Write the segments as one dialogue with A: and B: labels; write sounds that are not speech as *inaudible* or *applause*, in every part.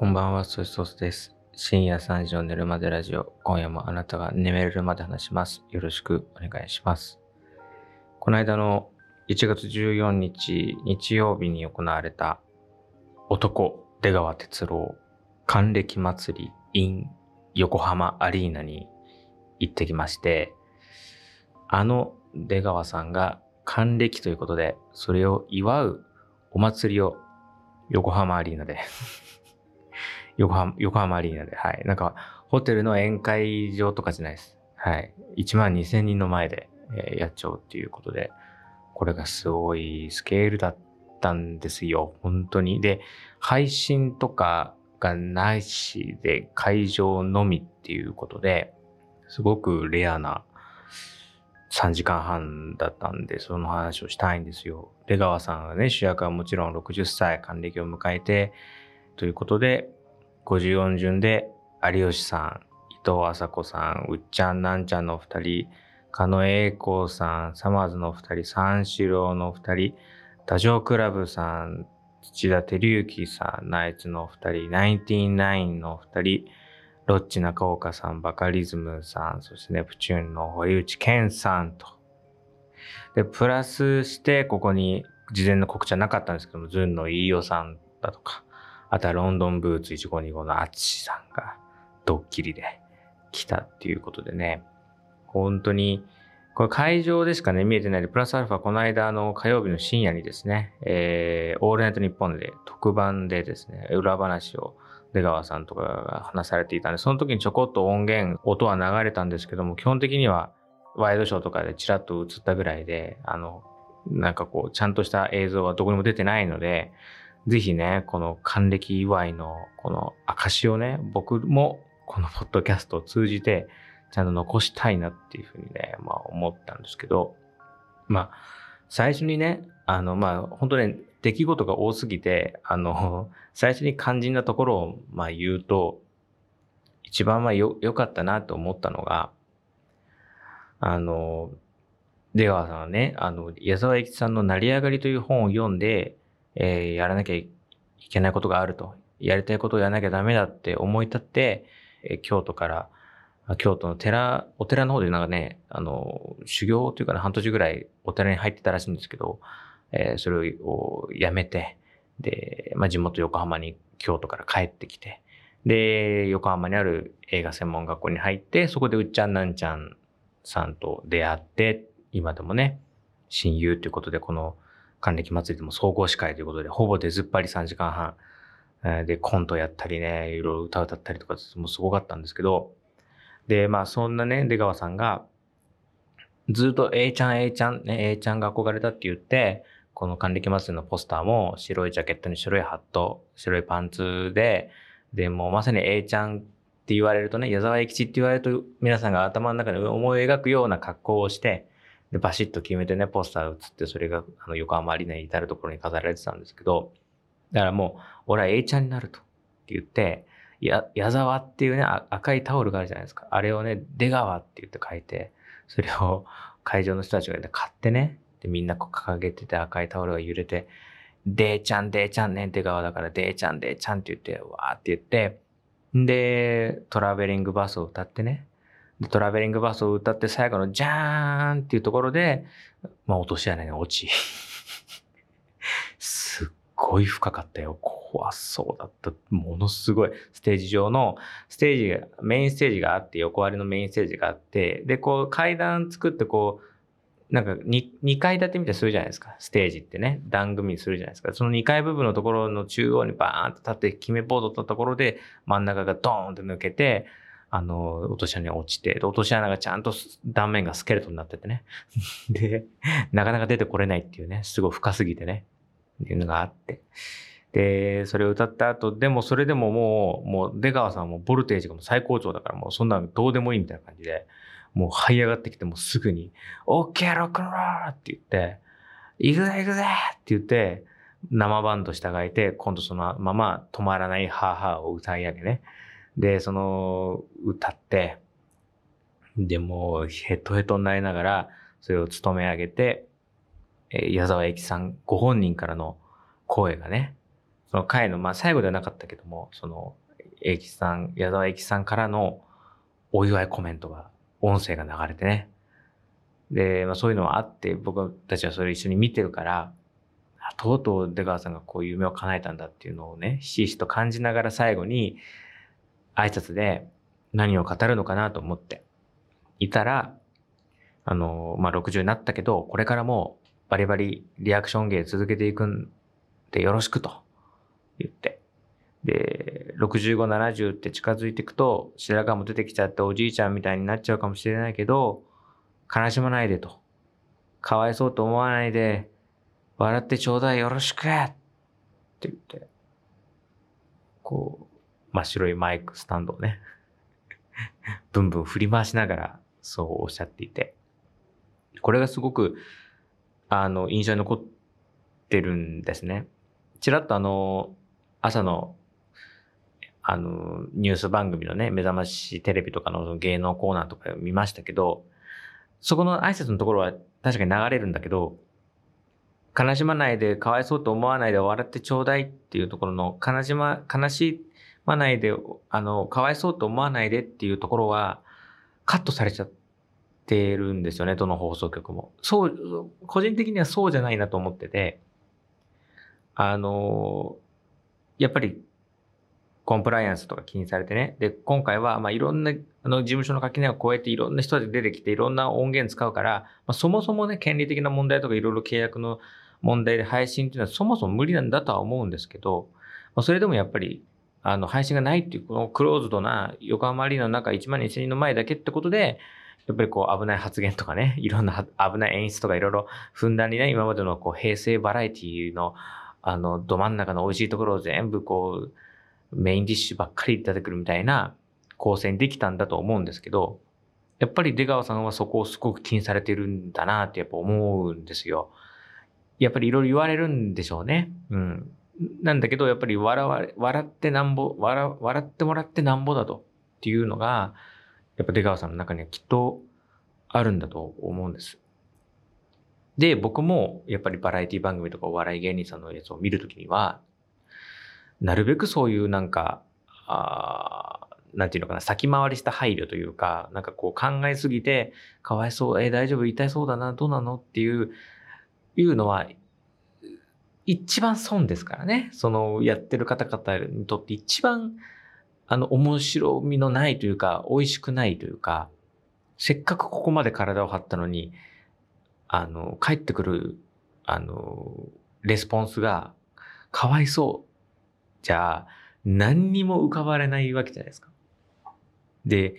A: こんばんは、ソイソースです。深夜3時の寝るまでラジオ。今夜もあなたが眠れるまで話します。よろしくお願いします。この間の1月14日日曜日に行われた男出川哲朗還暦祭り in 横浜アリーナに行ってきまして、あの出川さんが還暦ということで、それを祝うお祭りを横浜アリーナで横浜、横浜アリーナで、はい。なんか、ホテルの宴会場とかじゃないです。はい。1万2000人の前で、えーやっちゃおうっていうことで、これがすごいスケールだったんですよ。本当に。で、配信とかがないしで、会場のみっていうことで、すごくレアな3時間半だったんで、その話をしたいんですよ。出川さんがね、主役はもちろん60歳還暦を迎えて、ということで、54順で有吉さん、伊藤麻子さん、うっちゃんなんちゃんの二人、狩野英孝さん、サマーズの二人、三四郎の二人、ダジョークラブさん、土田照之さん、ナイツの二人、ナインティナインの二人、ロッチ中岡さん、バカリズムさん、そしてネプチューンの堀内健さんと。で、プラスして、ここに事前の告知はなかったんですけども、ズンの飯尾さんだとか、あとはロンドンブーツ1525のアツシさんがドッキリで来たっていうことでね、本当に、これ会場でしかね、見えてないで、プラスアルファこの間あの火曜日の深夜にですね、えー、オールナイトニッポンで特番でですね、裏話を出川さんとかが話されていたんで、その時にちょこっと音源、音は流れたんですけども、基本的にはワイドショーとかでチラッと映ったぐらいで、あの、なんかこう、ちゃんとした映像はどこにも出てないので、ぜひね、この還暦祝いのこの証をね、僕もこのポッドキャストを通じてちゃんと残したいなっていうふうにね、まあ思ったんですけど、まあ、最初にね、あの、まあ本当ね、出来事が多すぎて、あの、最初に肝心なところをまあ言うと、一番まあよ、良かったなと思ったのが、あの、出川さんはね、あの、矢沢永吉さんの成り上がりという本を読んで、えーやらなきゃいけないことがあると。やりたいことをやらなきゃダメだって思い立って、えー京都から、京都の寺、お寺の方でなんかね、あの、修行というかね、半年ぐらいお寺に入ってたらしいんですけど、えーそれをやめて、で、まあ、地元横浜に京都から帰ってきて、で、横浜にある映画専門学校に入って、そこでうっちゃんなんちゃんさんと出会って、今でもね、親友ということで、この還暦祭りでも総合司会ということで、ほぼ出ずっぱり3時間半、えで、コントやったりね、いろいろ歌歌ったりとか、もうすごかったんですけど、で、まあそんなね、出川さんが、ずっと A ちゃん A ちゃん、ね、A ちゃんが憧れたって言って、この還暦祭りのポスターも白いジャケットに白いハット、白いパンツで、で、もうまさに A ちゃんって言われるとね、矢沢永吉って言われると皆さんが頭の中で思い描くような格好をして、で、バシッと決めてね、ポスター写って、それがあの横浜アリーナに至るところに飾られてたんですけど、だからもう、俺は A ちゃんになるとって言って、や、矢沢っていうね、赤いタオルがあるじゃないですか。あれをね、出川って言って書いて、それを会場の人たちが、ね、買ってね、で、みんなこう掲げてて赤いタオルが揺れて、でーちゃん、でーちゃんね、出川だから、でーちゃん、でーちゃんって言って、わーって言って、で、トラベリングバスを歌ってね、トラベリングバスを歌って最後のジャーンっていうところで、まあ落とし穴に落ち。すっごい深かったよ。怖そうだった。ものすごい。ステージ上の、ステージが、メインステージがあって、横割りのメインステージがあって、で、こう階段作ってこう、なんか 2, 2階建てみたいにするじゃないですか。ステージってね。段組みするじゃないですか。その2階部分のところの中央にバーンと立って決めボードったところで真ん中がドーンって抜けて、あの、落とし穴に落ちて、落とし穴がちゃんと断面がスケルトンになっててね。*laughs* で、なかなか出てこれないっていうね、すごい深すぎてね、っていうのがあって。で、それを歌った後、でもそれでももう、もう出川さんもボルテージがもう最高潮だから、もうそんなのどうでもいいみたいな感じで、もう這い上がってきて、もうすぐに、オッケーロックンロールって言って、行くぜ行くぜって言って、生バンド従えて、今度そのまま止まらないハーハーを歌い上げね。で、その歌って、でもうヘトヘトになりながら、それを務め上げて、え矢沢永吉さんご本人からの声がね、その回の、まあ最後ではなかったけども、その、英吉さん、矢沢永吉さんからのお祝いコメントが、音声が流れてね。で、まあそういうのはあって、僕たちはそれ一緒に見てるから、とうとう出川さんがこういう夢を叶えたんだっていうのをね、ひしひしと感じながら最後に挨拶で何を語るのかなと思っていたら、あの、まあ、60になったけど、これからもバリバリリアクション芸続けていくんでよろしくと言って。で、65、70って近づいていくと、白髪も出てきちゃっておじいちゃんみたいになっちゃうかもしれないけど、悲しまないでと。かわいそうと思わないで、笑ってちょうだいよろしくって言って、こう、真っ白いマイクスタンドをね、*laughs* ブンブン振り回しながらそうおっしゃっていて、これがすごく、あの、印象に残ってるんですね。ちらっとあの、朝の、あの、ニュース番組のね、目覚ましテレビとかの芸能コーナーとか見ましたけど、そこの挨拶のところは確かに流れるんだけど、悲しまないで、かわいそうと思わないで笑ってちょうだいっていうところの、悲しま、悲しいまないで、あの、かわいそうと思わないでっていうところは、カットされちゃってるんですよね、どの放送局も。そう、個人的にはそうじゃないなと思ってて、あの、やっぱり、コンプライアンスとか気にされてね。で、今回は、まあ、いろんな、あの、事務所の垣根を超えていろんな人で出てきて、いろんな音源使うから、まあ、そもそもね、権利的な問題とかいろいろ契約の問題で配信っていうのはそもそも無理なんだとは思うんですけど、まあ、それでもやっぱり、あの、配信がないっていう、このクローズドな横浜アリーナの中1万2000人の前だけってことで、やっぱりこう危ない発言とかね、*laughs* いろんな危ない演出とかいろいろふんだんにね、今までのこう平成バラエティのあの、ど真ん中の美味しいところを全部こう、メインディッシュばっかり出てくるみたいな構成にできたんだと思うんですけど、やっぱり出川さんはそこをすごく気にされてるんだなってやっぱ思うんですよ。やっぱりいろいろ言われるんでしょうね。うん。なんだけど、やっぱり笑われ笑ってなんぼ、笑、笑ってもらってなんぼだとっていうのが、やっぱ出川さんの中にはきっとあるんだと思うんです。で、僕もやっぱりバラエティ番組とかお笑い芸人さんのやつを見るときには、なるべくそういうなんか、あなんていうのかな、先回りした配慮というか、なんかこう考えすぎて、かわいそう、えー、大丈夫、痛いそうだな、どうなのっていう、いうのは、一番損ですからね。そのやってる方々にとって一番あの面白みのないというか、美味しくないというか、せっかくここまで体を張ったのに、あの、帰ってくる、あの、レスポンスが、かわいそう。じゃあ、何にも浮かばれないわけじゃないですか。で、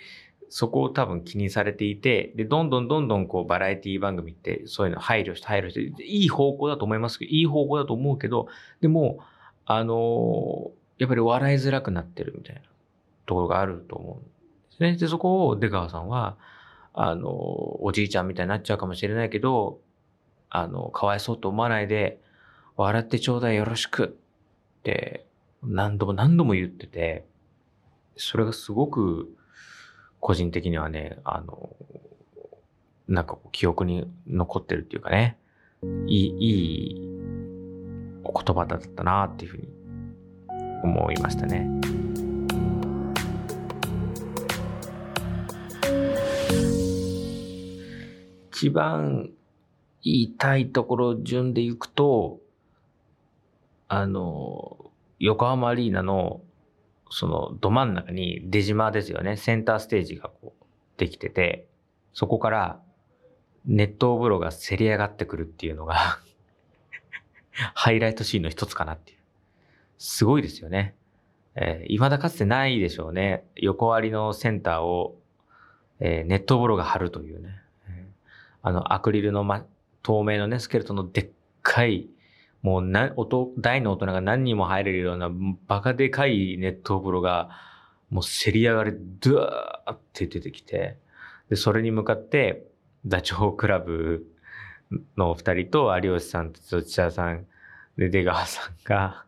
A: そこを多分気にされていて、で、どんどんどんどんこうバラエティ番組ってそういうの配慮して配慮して、いい方向だと思いますけど、いい方向だと思うけど、でも、あのやっぱり笑いづらくなってるみたいなところがあると思うんですね。で、そこを出川さんは、あの、おじいちゃんみたいになっちゃうかもしれないけど、あの、かわいそうと思わないで、笑ってちょうだいよろしくって何度も何度も言ってて、それがすごく個人的にはね、あの、なんか記憶に残ってるっていうかね、いい、いいお言葉だったなっていうふうに思いましたね。一番言いたいところ順でいくと、あの、横浜アリーナのそのど真ん中に出島ですよね。センターステージがこうできてて、そこから熱湯風呂がせり上がってくるっていうのが *laughs* ハイライトシーンの一つかなっていう。すごいですよね。えー、未だかつてないでしょうね。横割りのセンターを、えー、熱湯風呂が張るというね。あの、アクリルの、ま、透明のね、スケルトンのでっかいもうな、音、大の大人が何人も入れるようなバカでかい熱湯風呂が、もうせり上がり、ドワーって出てきて、で、それに向かって、ダチョウ倶楽部のお二人と有吉さんと土屋さん、で、出川さんが、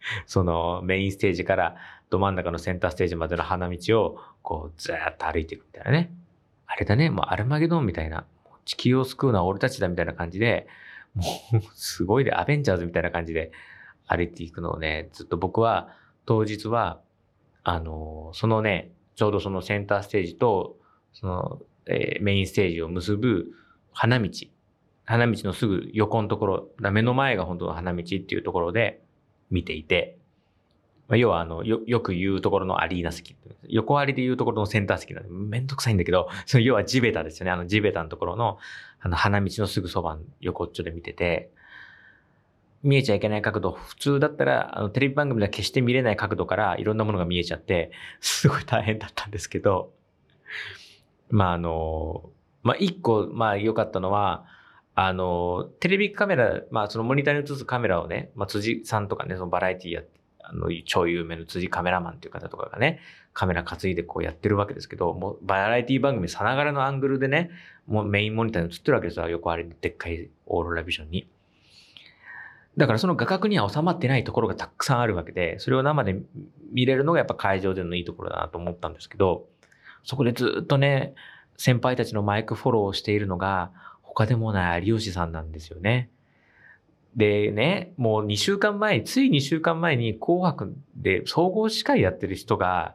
A: *laughs* そのメインステージからど真ん中のセンターステージまでの花道を、こう、ずーっと歩いていくみたいなね。あれだね、もうアルマゲドンみたいな、地球を救うのは俺たちだみたいな感じで、もう、すごいで、アベンジャーズみたいな感じで歩いていくのをね、ずっと僕は当日は、あの、そのね、ちょうどそのセンターステージと、その、えーメインステージを結ぶ花道。花道のすぐ横のところ、目の前が本当の花道っていうところで見ていて、まあ、要はあの、よ、よく言うところのアリーナ席。横ありで言うところのセンター席なんで、めんどくさいんだけど、*laughs* その要は地べたですよね。あの地べたのところの、あの花道のすぐそば、横っちょで見てて、見えちゃいけない角度、普通だったら、あの、テレビ番組では決して見れない角度からいろんなものが見えちゃって、すごい大変だったんですけど、まああの、まあ一個、まあ良かったのは、あの、テレビカメラ、まあそのモニターに映すカメラをね、まあ辻さんとかね、そのバラエティやって、あの、超有名な辻カメラマンっていう方とかがね、カメラ担いでこうやってるわけですけど、もうバラエティ番組さながらのアングルでね、もうメインモニターに映ってるわけですよ。横ありのでっかいオーロラビジョンに。だからその画角には収まってないところがたくさんあるわけで、それを生で見れるのがやっぱ会場でのいいところだなと思ったんですけど、そこでずっとね、先輩たちのマイクフォローをしているのが、他でもない有吉さんなんですよね。でね、もう2週間前、つい2週間前に紅白で総合司会やってる人が、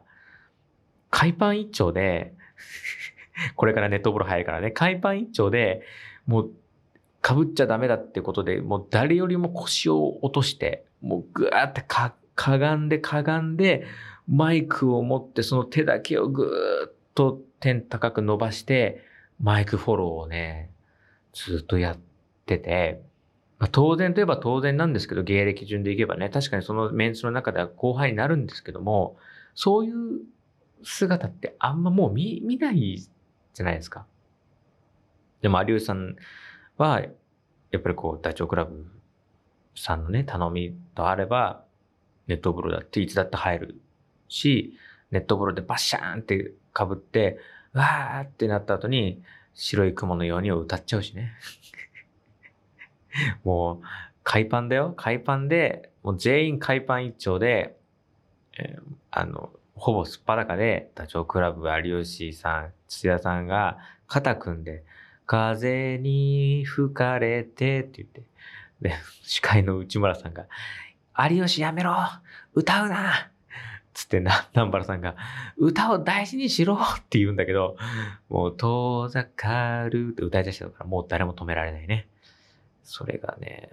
A: 海パン一丁で、*laughs* これからネット風呂入るからね、海パン一丁で、もう、被っちゃダメだってことで、もう誰よりも腰を落として、もうぐーってか、かがんでかがんで、マイクを持ってその手だけをぐーっと天高く伸ばして、マイクフォローをね、ずっとやってて、まあ、当然といえば当然なんですけど、芸歴順でいけばね、確かにそのメンツの中では後輩になるんですけども、そういう姿ってあんまもう見、見ないじゃないですか。でも有吉さんは、やっぱりこう、ダチョウ倶楽部さんのね、頼みとあれば、ネット風呂だっていつだって入るし、ネット風呂でバッシャーンって被って、わーってなった後に、白い雲のようにを歌っちゃうしね。もう、海パンだよ。海パンで、もう全員海パン一丁で、えーあの、ほぼすっぱだかで、ダチョウ倶楽部有吉さん、土屋さんが肩組んで、風に吹かれてって言って、で、司会の内村さんが、有吉やめろ歌うなつってな、南原さんが、歌を大事にしろって言うんだけど、もう遠ざかるって歌い出してたから、もう誰も止められないね。それがね、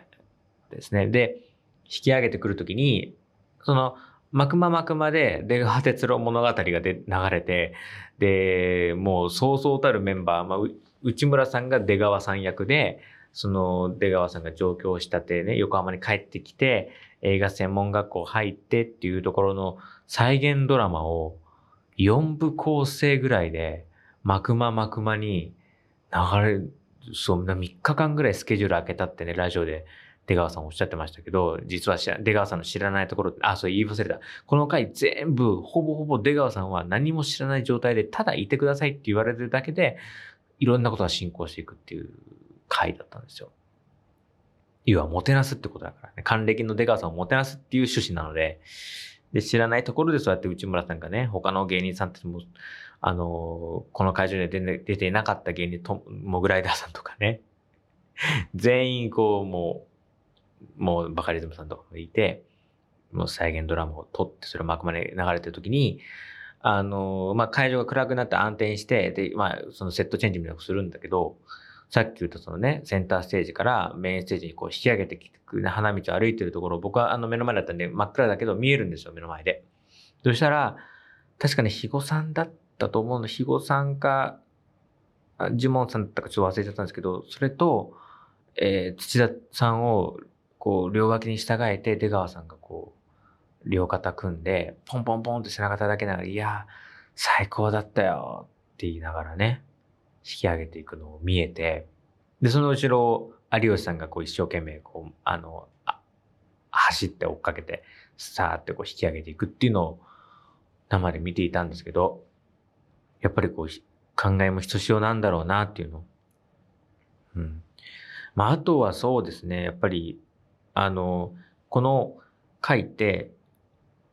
A: ですね。で、引き上げてくるときに、その、マクママクマで出川哲郎物語がで流れて、で、もうそうそうたるメンバー、まあ、内村さんが出川さん役で、その出川さんが上京したてね、横浜に帰ってきて、映画専門学校入ってっていうところの再現ドラマを4部構成ぐらいで、マクママクマに流れ、そんな3日間ぐらいスケジュール開けたってね、ラジオで出川さんおっしゃってましたけど、実は出川さんの知らないところ、あ、そう言い忘れた。この回全部、ほぼほぼ出川さんは何も知らない状態で、ただいてくださいって言われてるだけで、いろんなことが進行していくっていう回だったんですよ。要は、もてなすってことだからね。還暦の出川さんをもてなすっていう趣旨なので、で、知らないところでそうやって内村さんがね、他の芸人さんたちも、あのこの会場には出て出ていなかった芸人と、モグライダーさんとかね、*laughs* 全員こう、もう、もうバカリズムさんとかがいて、もう再現ドラマを撮って、それを幕まで流れてる時に、あのまあ、会場が暗くなって暗転して、で、まあ、そのセットチェンジみたいなのをするんだけど、さっき言ったそのね、センターステージからメインステージにこう引き上げてきてくる花道を歩いてるところ、僕はあの目の前だったんで真っ暗だけど見えるんですよ、目の前で。そしたら、確かに肥後さんだったと思うの、肥後さんか、あジモンさんだったかちょっと忘れちゃったんですけど、それと、えー土田さんをこう両脇に従えて出川さんがこう両肩組んでポンポンポンって背中叩きながら「いや最高だったよ」って言いながらね引き上げていくのを見えてでその後ろ有吉さんがこう一生懸命こうあのあ走って追っかけてさーってこう引き上げていくっていうのを生で見ていたんですけどやっぱりこう考えもひとしおなんだろうなっていうの。うん。まあ、あとはそうですね、やっぱり、あの、この回って、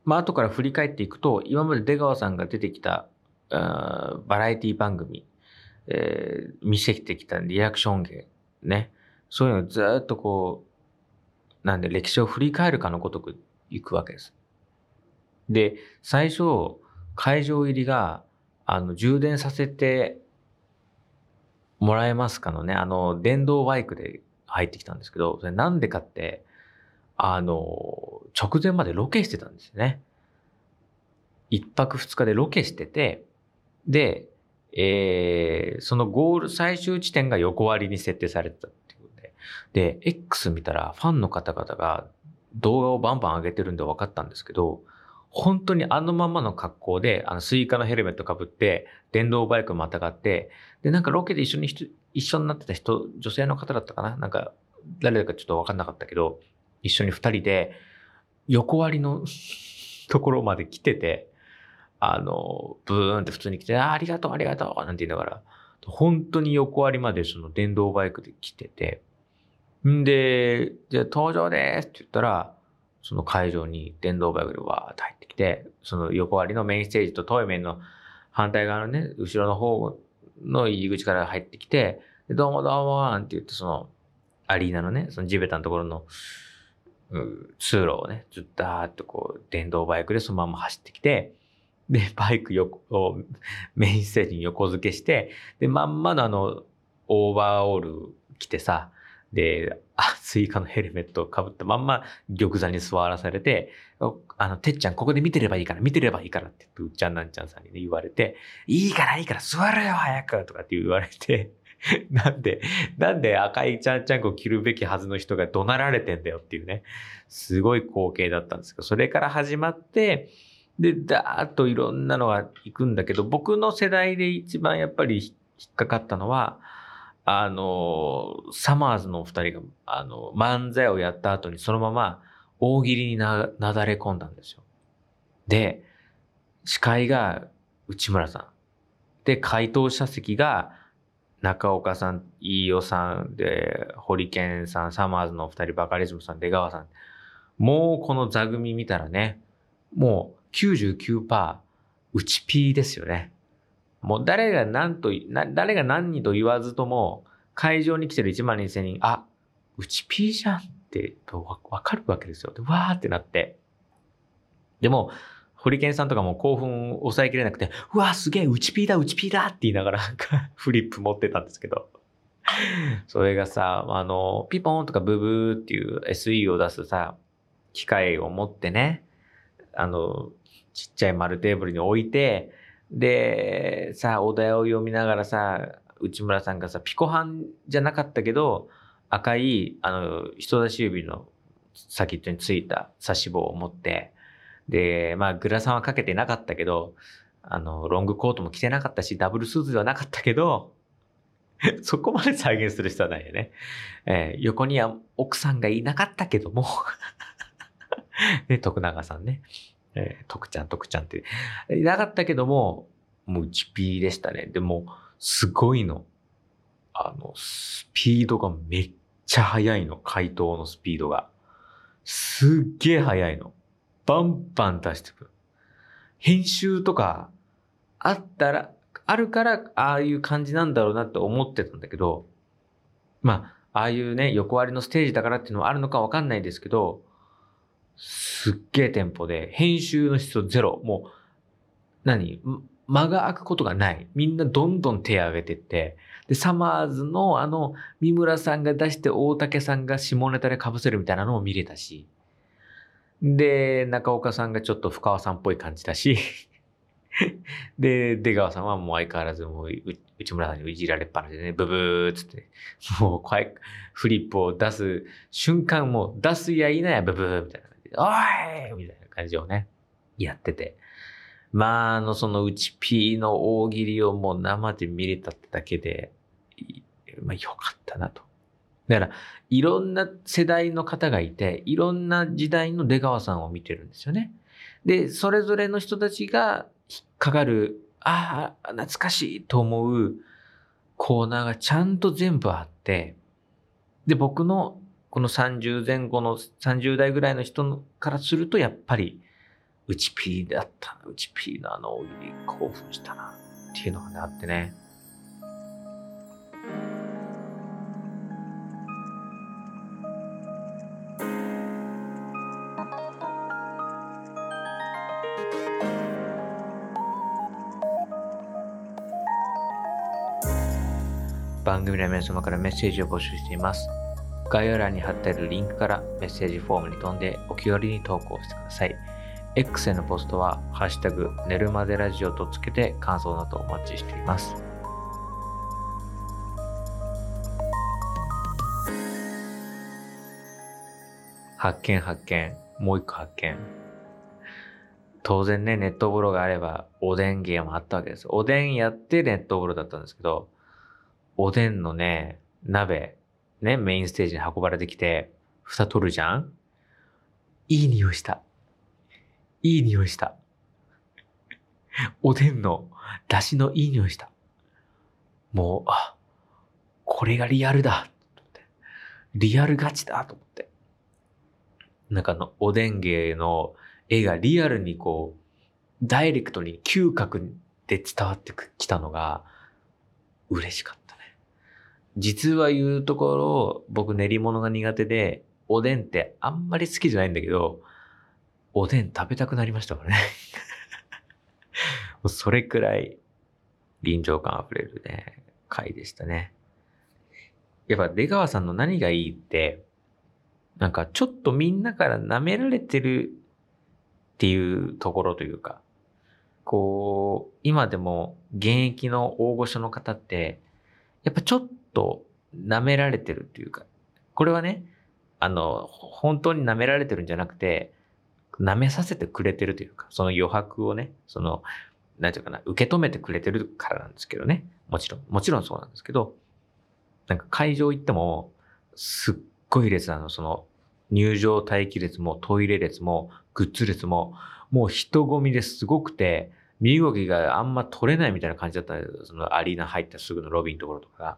A: まあ、後から振り返っていくと、今まで出川さんが出てきた、バラエティ番組、えー見せてきたリアクション芸、ね。そういうのをずっとこう、なんで歴史を振り返るかのごとく行くわけです。で、最初、会場入りが、あの、充電させてもらえますかのね、あの、電動バイクで入ってきたんですけど、それなんでかって、あの、直前までロケしてたんですよね。一泊二日でロケしてて、で、えー、そのゴール、最終地点が横割りに設定されてたっていうことで、で、X 見たらファンの方々が動画をバンバン上げてるんで分かったんですけど、本当にあのままの格好で、あのスイカのヘルメットかぶって、電動バイクまたがって、で、なんかロケで一緒に一緒になってた人、女性の方だったかな？なんか、誰だかちょっと分かんなかったけど、一緒に二人で、横アリの *laughs* ところまで来てて、あの、ブーンって普通に来て、あありがとう、ありがとう、なんて言いながら、本当に横アリまでその電動バイクで来てて、んで、じゃあ登場ですって言ったら、その会場に電動バイクでわーって入ってきて、その横割りのメインステージと遠い面の反対側のね、後ろの方の入り口から入ってきて、どうもどうもなんて言って、そのアリーナのね、その地べたのところの、通路をね、ずっとーっとこう、電動バイクでそのまま走ってきて、で、バイク横をメインステージに横付けして、で、まんまのあの、オーバーオール着てさ、で、あ、スイカのヘルメットをかぶったまんま玉座に座らされて、あの、てっちゃんここで見てればいいから、見てればいいからって、ウッチャンナンチャンさんにね、言われて、いいからいいから座るよ早くとかって言われて、*laughs* なんで、なんで赤いちゃんちゃんこ着るべきはずの人が怒鳴られてんだよっていうね、すごい光景だったんですけど、それから始まって、で、だーっといろんなのが行くんだけど、僕の世代で一番やっぱり引っかかったのは、あの、サマーズのお二人が、あの、漫才をやった後にそのまま大喜利にな、なだれ込んだんですよ。で、司会が内村さん。で、回答者席が中岡さん、飯尾さん、で、堀健さん、サマーズのお二人、バカリズムさん、出川さん。もうこの座組見たらね、もう99%内 P ですよね。もう誰が何と、誰が何にと言わずとも、会場に来てる1万2000人、あ、内 P じゃんってわかるわけですよ。で、わーってなって。でも、ホリケンさんとかも興奮抑えきれなくて、うわ、すげえ、内 P だ、内 P だって言いながらフリップ持ってたんですけど。それがさ、あの、ピポンとかブブーっていう SE を出すさ、機械を持ってね、あの、ちっちゃい丸テーブルに置いて、で、さ、お題を読みながらさ、内村さんがさ、ピコハンじゃなかったけど、赤い、あの、人差し指の先っちょについた差し棒を持って、で、まあ、グラサンはかけてなかったけど、あの、ロングコートも着てなかったし、ダブルスーツではなかったけど、*laughs* そこまで再現する人はないよね。えー、横には奥さんがいなかったけどもで、*laughs* 徳永さんね。えー、徳ちゃん、徳ちゃんって。いなかったけども、もう 1P でしたね。でも、すごいの。あの、スピードがめっちゃ速いの。回答のスピードが。すっげえ速いの。バンバン出してくる。編集とか、あったら、あるから、ああいう感じなんだろうなって思ってたんだけど、まあ、ああいうね、横割りのステージだからっていうのはあるのかわかんないですけど、すっげえテンポで、編集の質をゼロ。もう、何？間が空くことがない。みんなどんどん手を挙げてって、で、サマーズのあの、三村さんが出して大竹さんが下ネタで被せるみたいなのを見れたし、で、中岡さんがちょっと深川さんっぽい感じだし、*laughs* で、出川さんはもう相変わらずもう内村さんにいじられっぱなしでね、ブブーっつって、もう怖い、フリップを出す瞬間も出すやいなやブブーみたいな。おいみたいな感じをね、やってて。まあ、あの、その内 P の大喜利をもう生で見れたってだけで、まあ、よかったなと。だから、いろんな世代の方がいて、いろんな時代の出川さんを見てるんですよね。で、それぞれの人たちが引っかかる、ああ、懐かしいと思うコーナーがちゃんと全部あって、で、僕のこの30前後の30代ぐらいの人からするとやっぱりうちピーだったうち P のあの大喜利興奮したなっていうのが、あってね。番組の皆様からメッセージを募集しています。概要欄に貼ってあるリンクからメッセージフォームに飛んでお気軽に投稿してください。X へのポストは、ハッシュタグ、寝るまでラジオとつけて感想などお待ちしています。発見発見。もう一個発見。当然ね、ネット風呂があれば、おでん芸もあったわけです。おでんやってネット風呂だったんですけど、おでんのね、鍋、ね、メインステージに運ばれてきて、蓋取るじゃん？いい匂いした。いい匂いした。おでんの出汁のいい匂いした。もう、あ、これがリアルだ。リアルガチだと思って。なんかあのおでん芸の絵がリアルにこう、ダイレクトに嗅覚で伝わってきたのが嬉しかった。実は言うところ、僕練り物が苦手で、おでんってあんまり好きじゃないんだけど、おでん食べたくなりましたからね *laughs* それくらい臨場感あふれるね、回でしたね。やっぱ出川さんの何がいいって、なんかちょっとみんなから舐められてるっていうところというか、こう、今でも現役の大御所の方って、やっぱちょっと舐められてるっていうか、これはね、あの、本当に舐められてるんじゃなくて、舐めさせてくれてるというか、その余白をね、その、なんていうかな、受け止めてくれてるからなんですけどね。もちろん、もちろんそうなんですけど、なんか会場行っても、すっごい列なの、その、入場待機列もトイレ列もグッズ列ももう人混みですごくて、身動きがあんま取れないみたいな感じだったんですそのアリーナ入ったすぐのロビーのところとかが。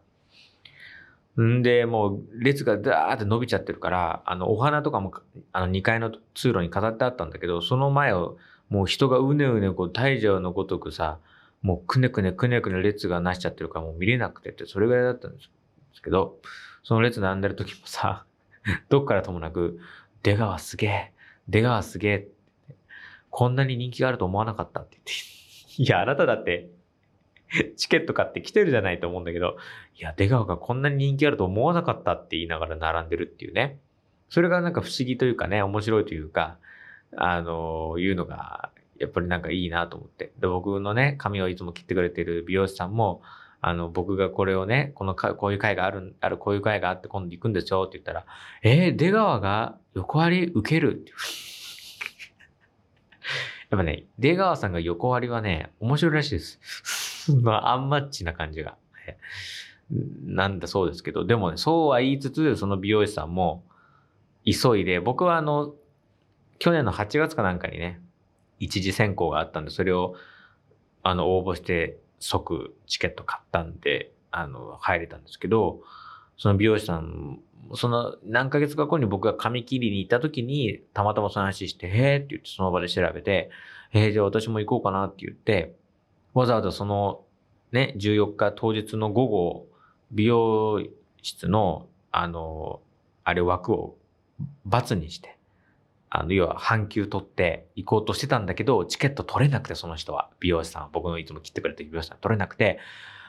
A: んで、もう列がダーって伸びちゃってるから、あの、お花とかも、あの、2階の通路に飾ってあったんだけど、その前を、もう人がうねうねこう、大蛇のごとくさ、もうくねくねくねくね列がなしちゃってるからもう見れなくてって、それぐらいだったんですけど、その列並んでる時もさ、どっからともなく、出川すげえ、出川すげえ、こんなに人気があると思わなかったって言って、いや、あなただって、*laughs* チケット買って来てるじゃないと思うんだけど、いや、出川がこんなに人気あると思わなかったって言いながら並んでるっていうね。それがなんか不思議というかね、面白いというか、あの、いうのが、やっぱりなんかいいなと思って。で、僕のね、髪をいつも切ってくれてる美容師さんも、あの、僕がこれをね、このか、こういう会がある、ある、こういう会があって今度行くんですよって言ったら、えー、出川が横割り受けるって *laughs* やっぱね、出川さんが横割りはね、面白いらしいです。まあ、アンマッチな感じが。なんだそうですけど、でもね、そうは言いつつ、その美容師さんも、急いで、僕はあの、去年の8月かなんかにね、一次選考があったんで、それを、あの、応募して即チケット買ったんで、あの、入れたんですけど、その美容師さん、その何ヶ月か後に僕が髪切りに行った時に、たまたまその話して、へーって言ってその場で調べて、へーじゃあ私も行こうかなって言って、わざわざそのね、14日当日の午後、美容室の、あの、あれ枠を罰にして、あの、要は半休取って行こうとしてたんだけど、チケット取れなくて、その人は。美容師さん、僕のいつも切ってくれてる美容師さん取れなくて、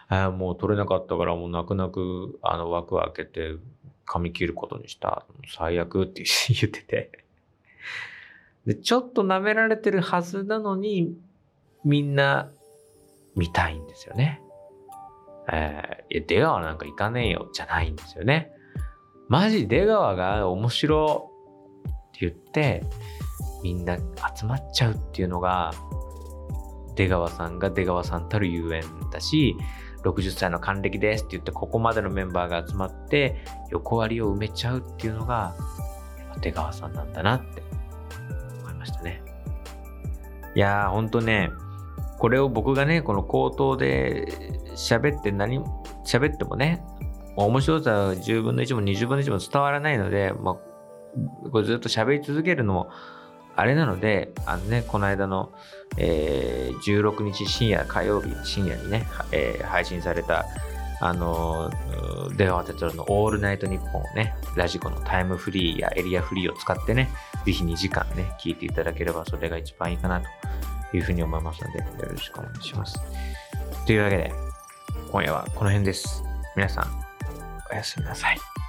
A: あもう取れなかったから、もう泣く泣く、あの、枠を開けて、髪切ることにした。最悪って *laughs* 言ってて。で、ちょっと舐められてるはずなのに、みんな見たいんですよね。えー、いや、出川なんか行かねえよ、じゃないんですよね。マジ出川が面白って言ってみんな集まっちゃうっていうのが出川さんが出川さんたるゆえんだし60歳の還暦ですって言ってここまでのメンバーが集まって横割りを埋めちゃうっていうのが出川さんなんだなって思いましたねいやーほんとねこれを僕がねこの口頭で喋って何喋ってもね面白さは10分の1も20分の1も伝わらないので、まあ、これずっと喋り続けるのもあれなので、あのね、この間の、えー、16日深夜、火曜日深夜にね、えー、配信された、あのー、出川哲朗のオールナイトニッポンをね、ラジコのタイムフリーやエリアフリーを使ってね、ぜひ2時間ね、聞いていただければそれが一番いいかなというふうに思いますので、よろしくお願いします。というわけで、今夜はこの辺です。皆さん、おやすみなさい。